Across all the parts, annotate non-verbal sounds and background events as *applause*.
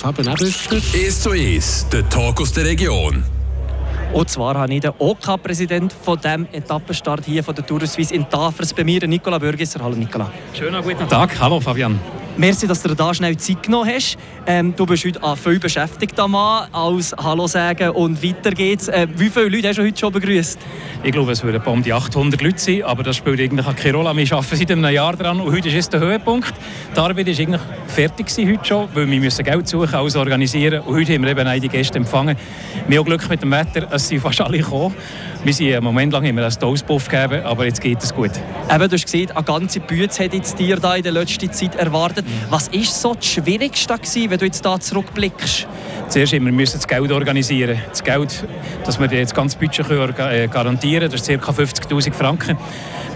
Fabian Ebüster. «Es zu Es», der Talk aus der Region. Und zwar habe ich den OK-Präsident OK von diesem Etappenstart hier von der Tour de Suisse in Tafers bei mir, Nicola Bürgisser. Hallo Nicola. Schönen guten Tag. Hallo Fabian. Merci, dass du da schnell Zeit genommen hast. Ähm, du bist heute viel beschäftigter Mann als Hallo sagen und weiter geht's. Äh, wie viele Leute hast du heute schon begrüßt? Ich glaube, es würden um die 800 Leute sein, aber das spielt eigentlich keine Rolle. Wir arbeiten seit einem Jahr daran und heute ist es der Höhepunkt. Die Arbeit ist eigentlich fertig heute schon, weil wir müssen Geld suchen, alles organisieren und heute haben wir eben einige Gäste empfangen. Wir haben Glück mit dem Wetter, es sind fast alle gekommen. Wir sind einen Moment lang immer einen Toastpuff gegeben, aber jetzt geht es gut. Eben, du hast gesehen, eine ganze Bühne hat jetzt dir da in der letzten Zeit erwartet. Was war so das Schwierigste, gewesen, wenn du jetzt da zurückblickst? Zuerst immer müssen das Geld organisieren. Das Geld, dass wir das ganze Budget äh, garantieren können, das ist ca. 50'000 Franken.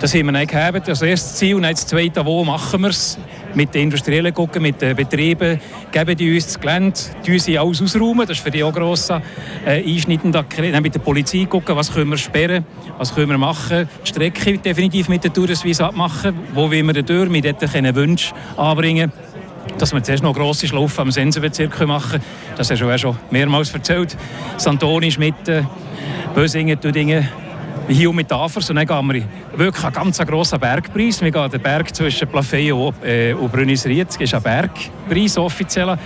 Das haben wir nicht gehabt. Das erste Ziel und das zweite, wo machen wir es? Mit den Industriellen gucken, mit den Betrieben, geben die uns das Gelände, die sie alles ausräumen. Das ist für die auch gross äh, einschneidend. Dann mit der Polizei gucken, was können wir sperren, was können wir machen. Die Strecke definitiv mit der Tourismus abmachen. Wo wollen wir durch? Wir dort Wünsche anbringen dass wir zuerst noch grosse Schlaufe am Sensenbezirk machen. Das hast du schon mehrmals erzählt. Santoni, Schmitten, Bösingen, Düdingen, hier mit Tafers und dann gehen wir wirklich einen ganz grossen Bergpreis. Wir gehen den Berg zwischen Plafey und, äh, und Brünnisried. Das ist ein Bergpreis offiziell.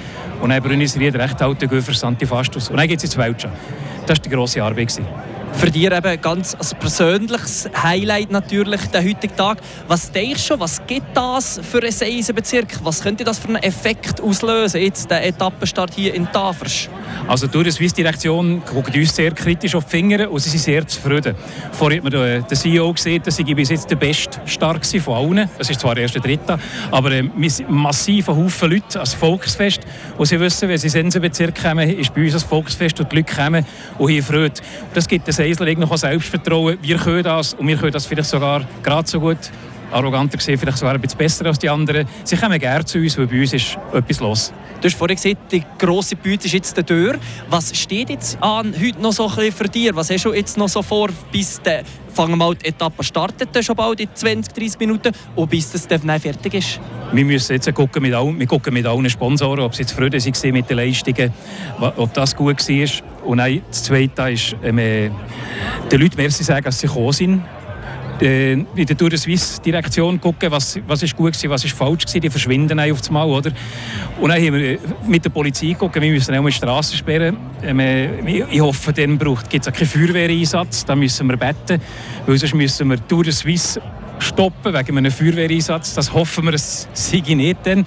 Und dann Brünnisried recht alte Göfer Santifastus. Und dann geht es ins Weltschau. Das war die grosse Arbeit. Für dich eben ganz als persönliches Highlight natürlich der heutige Tag. Was denkst du, was gibt das für einen Eisenbezirk? Was könnte das für einen Effekt auslösen, jetzt der Etappenstart hier in Tafers? Also die Swiss-Direktion guckt uns sehr kritisch auf die Finger und sie sind sehr zufrieden. Vorher hat man den CEO gesehen, dass ich bis jetzt der beste Start von allen. Das ist zwar der erste Dritte, aber äh, wir sind massiv Haufen Leute als Volksfest. Und sie wissen, wenn sie in den Bezirk kommen, ist bei uns ein Volksfest und die Leute kommen und hier Freude. Das gibt den Seisler auch Selbstvertrauen. Wir können das und wir können das vielleicht sogar gerade so gut arroganter gesehen, vielleicht sogar ein bisschen besser als die anderen. Sie kommen gerne zu uns, weil bei uns ist etwas los. Du hast vorhin gesagt, die grosse Bühne ist jetzt der Tür. Was steht jetzt an heute noch so ein bisschen für dich? Was hast du jetzt noch so vor, bis der fangen mal die Etappe startet, schon bald in 20, 30 Minuten und bis das dann fertig ist? Wir müssen jetzt gucken mit allen, wir gucken mit allen Sponsoren, ob sie zufrieden waren mit den Leistungen, ob das gut war. Und dann, das Zweite ist, ähm, äh, den Leuten merci sagen, dass sie gekommen sind in der Tour de Suisse Direktion gucken, was, was ist gut war, was ist falsch war. Die verschwinden auf das Mal, oder? Und dann haben wir äh, mit der Polizei gucken, wir müssen auch mal Straßen sperren. Äh, ich hoffe, dann gibt es keinen Feuerwehreinsatz, da müssen wir beten, weil sonst müssen wir Tour de Suisse stoppen wegen einem Feuerwehreinsatz. Das hoffen wir, es sei nicht dann.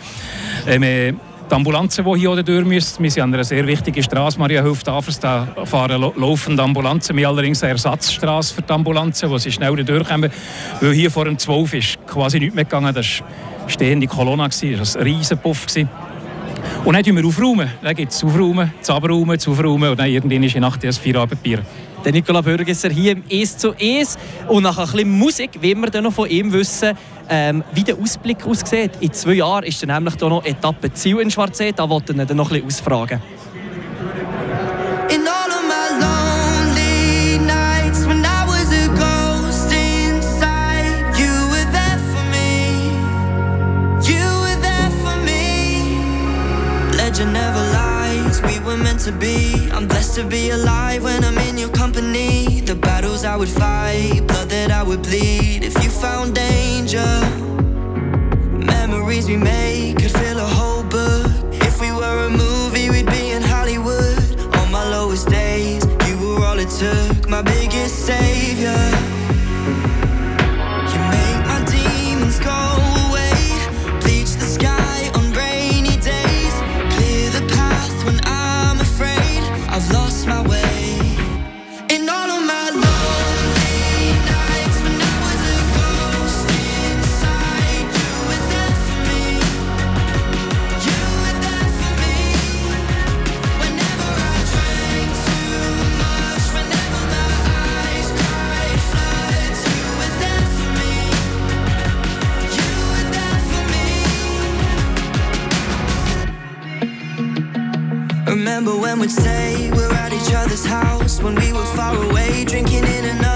Ähm, äh, die Ambulanzen, die hier durch müssen, wir sind an einer sehr wichtigen Straße, Maria Hilft Afers, da fahren laufende Ambulanzen. Wir allerdings eine Ersatzstraße für die Ambulanzen, wo sie schnell durchkommen. Weil hier vor dem 12 ist quasi nichts mehr gegangen. Das war stehende Kolonne, das war ein riesen Puff. Und dann tun wir aufräumen. Dann gibt es aufräumen, das Aufräumen und dann irgendwann ist in Nacht das Feierabendbier. Der Nicola Bürgesser hier im «Es zu Es». Und nach ein bisschen Musik wollen wir dann noch von ihm wissen, ähm, wie der Ausblick aussieht. In zwei Jahren ist dann nämlich da noch Etappe Ziel in Schwarzsee. Da wollte ich dann noch ein bisschen ausfragen. To be. I'm blessed to be alive when I'm in your company. The battles I would fight, blood that I would bleed. If you found danger, memories we made could fill a whole book. If we were a movie, we'd be in Hollywood. On my lowest days, you were all it took. My biggest savior. We'd say we're at each other's house when we were far away, drinking in another.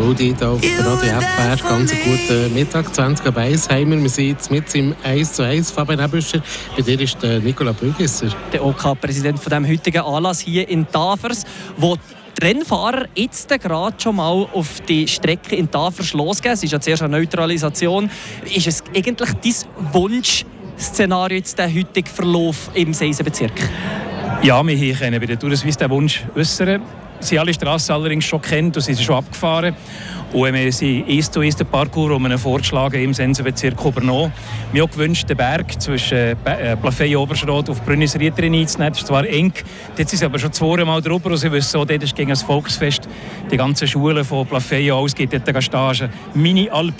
Rudi hier auf der Radio FR. Ganz guten Mittag, 20 ab 1 haben wir. Sind jetzt mit im 1 zu 1. Fabian Ebüscher, bei dir ist der Nicola Bügisser. Der OK-Präsident OK von dem heutigen Anlass hier in Tafers, wo die Rennfahrer jetzt gerade schon mal auf die Strecke in Tafers losgehen. Es ist ja zuerst eine Neutralisation. Ist es eigentlich dein Wunschszenario, jetzt der heutige Verlauf im Seisenbezirk? Ja, wir können bei der Tour Suisse den Wunsch äußern. Sie alle Straßen allerdings schon kennt und sie sind schon abgefahren. Und wir sind eins zu eins den Parcours um einen vorgeschlagen im Sensenbezirk übernommen. Wir haben auch gewünscht, den Berg zwischen äh, Plafey Oberschrot auf Brünnis Riederin einzunehmen. Das ist zwar eng, jetzt sind sie aber schon zweimal drüber und sie wissen so, dort ist gegen das Volksfest die ganzen Schulen von Plafey aus, geht dort Stage. Mini Alp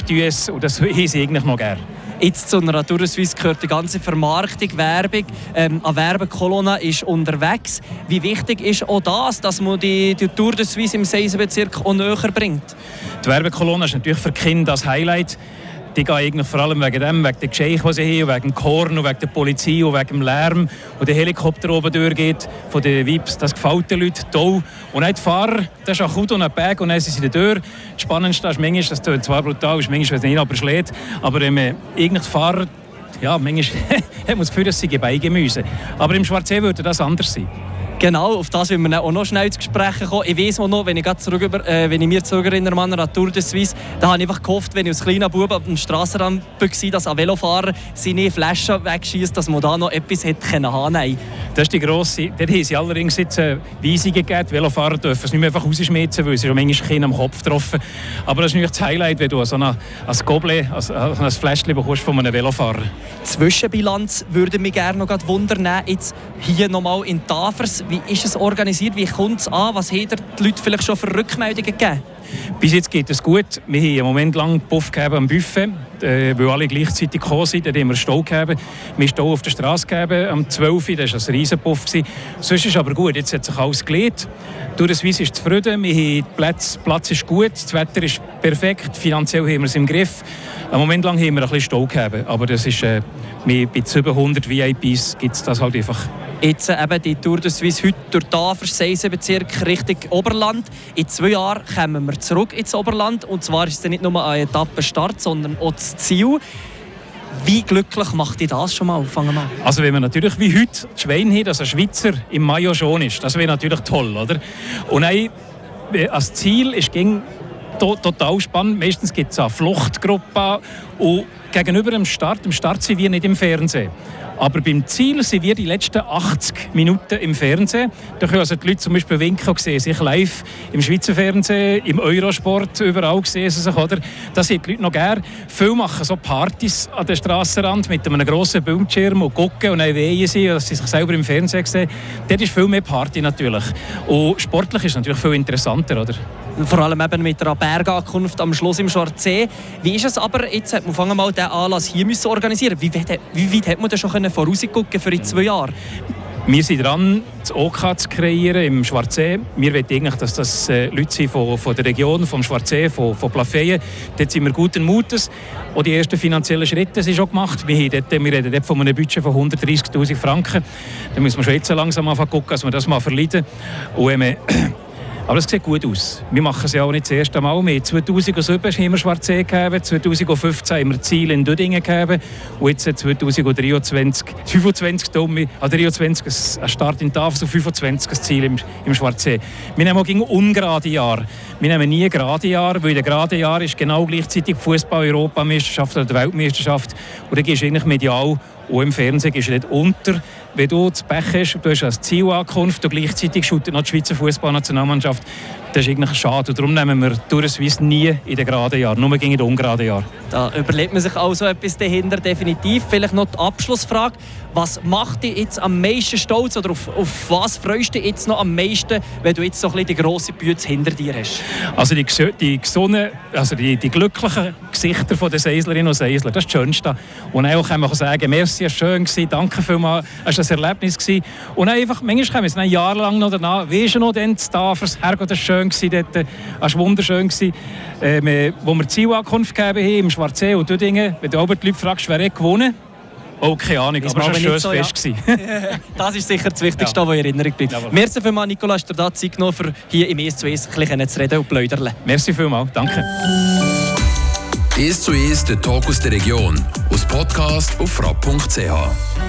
und das *laughs* haben sie eigentlich noch gerne. Jetzt zu einer Tour Suisse gehört die ganze Vermarktung, Werbung. Ähm, eine Werbekolonne ist unterwegs. Wie wichtig ist auch das, dass man die, die Tour de Suisse im Seisenbezirk auch näher bringt? Die Werbekolonne ist natürlich für Kinder das Highlight die gehen eigentlich vor allem wegen dem, wegen der Geschichte, die sie haben, wegen dem Korn, und wegen der Polizei und wegen dem Lärm, wo der Helikopter oben durchgeht, von den Vips, das gefällt den Leuten toll. Und auch die Fahrer, das ist auch gut und ein Berg und dann sind sie in der Tür. Das Spannendste ist manchmal, das tut zwar brutal, ist manchmal, wenn es nicht aber schlägt, aber ähm, eigentlich die Fahrer, ja, manchmal *laughs* hat man das Gefühl, dass sie Beigemüse. Aber im Schwarzsee würde das anders sein. Genau, auf das wollen wir auch noch schnell zu sprechen kommen. Ich weiß noch, wenn ich, zurück über, äh, wenn ich mir zurückerinnere an der Tour de Suisse, da habe ich einfach gehofft, wenn ich als kleiner Bub auf dem Strassenrand war, dass ein Velofahrer seine Flaschen wegschießt, dass man da noch etwas hätte können haben Das ist die grosse... Dort haben sie allerdings jetzt eine Weisung gegeben. Die Velofahrer dürfen es nicht mehr einfach rausschmitzen, weil sie schon manchmal Kinder am Kopf getroffen Aber das ist natürlich das Highlight, wenn du so ein Goblet, also ein Fläschchen bekommst von einem Velofahrer. Zwischenbilanz würde mich gerne noch wundern. Jetzt hier nochmal in Tafers wie ist es organisiert? Wie kommt es an? Was haben die Leute vielleicht schon für Rückmeldungen gegeben? Bis jetzt geht es gut. Wir haben einen Moment lang Puff gegeben am Buffet, äh, weil alle gleichzeitig gekommen sind. Dann haben wir Stau gegeben. Wir haben Stau auf der Straße gegeben am 12. Uhr. Das war ein riesen Puff. Sonst ist es aber gut. Jetzt hat sich alles gelegt. Weiss ist zufrieden. Wir haben Platz, Platz ist gut. Das Wetter ist perfekt. Finanziell haben wir es im Griff. Einen Moment lang haben wir ein bisschen Stau gegeben. Aber das ist, äh, bei 700 VIPs gibt es das halt einfach Jetzt eben die Tour de Suisse heute durch den Bezirk Richtung Oberland. In zwei Jahren kommen wir zurück ins Oberland. Und zwar ist es nicht nur ein Etappenstart, sondern auch das Ziel. Wie glücklich macht dich das schon mal? Fangen wir Also wenn wir natürlich wie heute das Schwein haben, dass ein Schweizer im Mayo schon ist, das wäre natürlich toll, oder? Und ein, als Ziel ist ging total spannend. Meistens gibt es eine Fluchtgruppe und gegenüber dem Start, im Start sind wir nicht im Fernsehen. Aber beim Ziel sind wir die letzten 80 Minuten im Fernsehen. Da können also die Leute zum Beispiel winken sehen, sich live im Schweizer Fernsehen, im Eurosport, überall sehen sie sich, oder? Das sind die Leute noch gerne. Viele machen so Partys an der Strassenrand mit einem grossen Bildschirm und gucken und dann wehen sie, dass sie sich selber im Fernsehen sehen. Dort ist viel mehr Party natürlich. Und sportlich ist es natürlich viel interessanter, oder? vor allem eben mit einer Bergankunft am Schluss im Schwarzsee. Wie ist es aber, jetzt hat man mal den Anlass hier müssen organisieren Wie weit, wie weit hat man da schon vorausgucken für in zwei Jahre? Wir sind dran, das OK zu kreieren im Schwarzsee. Wir wollen eigentlich, dass das äh, Leute sind von, von der Region, vom Schwarzsee, von, von Plafeyen. Dort sind wir guten Mutes. Auch die ersten finanziellen Schritte sind schon gemacht. Wir, dort, wir reden dort von einem Budget von 130'000 Franken. Da müssen wir schon jetzt langsam anfangen gucken, dass wir das mal verleiden. Und, äh, aber es sieht gut aus. Wir machen es ja auch nicht das erste Mal mehr. 2007 haben wir Schwarzsee gegeben, 2015 haben wir Ziel in Dödingen gegeben und jetzt 2023, 25 Dumme, also 23 ein Start in Tafel, so 25 ein Ziel im, im Schwarzsee. Wir nehmen auch gegen ungerade Jahre. Wir nehmen nie gerade Jahre, weil der gerade Jahr ist genau gleichzeitig Fußball-Europameisterschaft oder die Weltmeisterschaft und da gehst du eigentlich medial und im Fernsehen gehst du nicht unter. Wenn du das Pech hast, du hast als Zielankunft und gleichzeitig shootet noch die Schweizer Fußballnationalmannschaft, das ist eigentlich schade. Und darum nehmen wir durchweise nie in den geraden Jahren, nur gegen den ungeraden Jahr. Da überlegt man sich also etwas dahinter, definitiv. Vielleicht noch die Abschlussfrage. Was macht dich jetzt am meisten stolz oder auf, auf was freust du dich jetzt noch am meisten, wenn du jetzt so ein bisschen die grosse Bühne hinter dir hast? Also die, die gesunden, also die, die glücklichen Gesichter der Seislerinnen und Seisler, das ist das Schönste. Und auch kann man sagen, merci, es war schön, danke vielmals, es war ein Erlebnis. Und einfach, manchmal kommen wir ein Jahr lang noch danach, wie ist noch denn zu Tafers, Herrgott, das war schön, gewesen, dort, das war wunderschön. Gewesen. Ähm, wo wir die Zielankunft gegeben haben, im Schwarzsee und Dödingen, wenn du aber die Leute fragst, wer hat gewonnen Oh, keine Ahnung, Ist aber es war ein schönes so, Fest. gewesen. *laughs* Das ist sicher das Wichtigste, Ja. was in Erinnerung bleibt. Jawohl. Merci vielmals, Nicola, hast du dir da Zeit genommen, für hier im «Es zu Es» ein bisschen zu reden und plaudern. Merci vielmals, danke. «Es zu Es, der Talk aus der Region». Aus Podcast auf frapp.ch.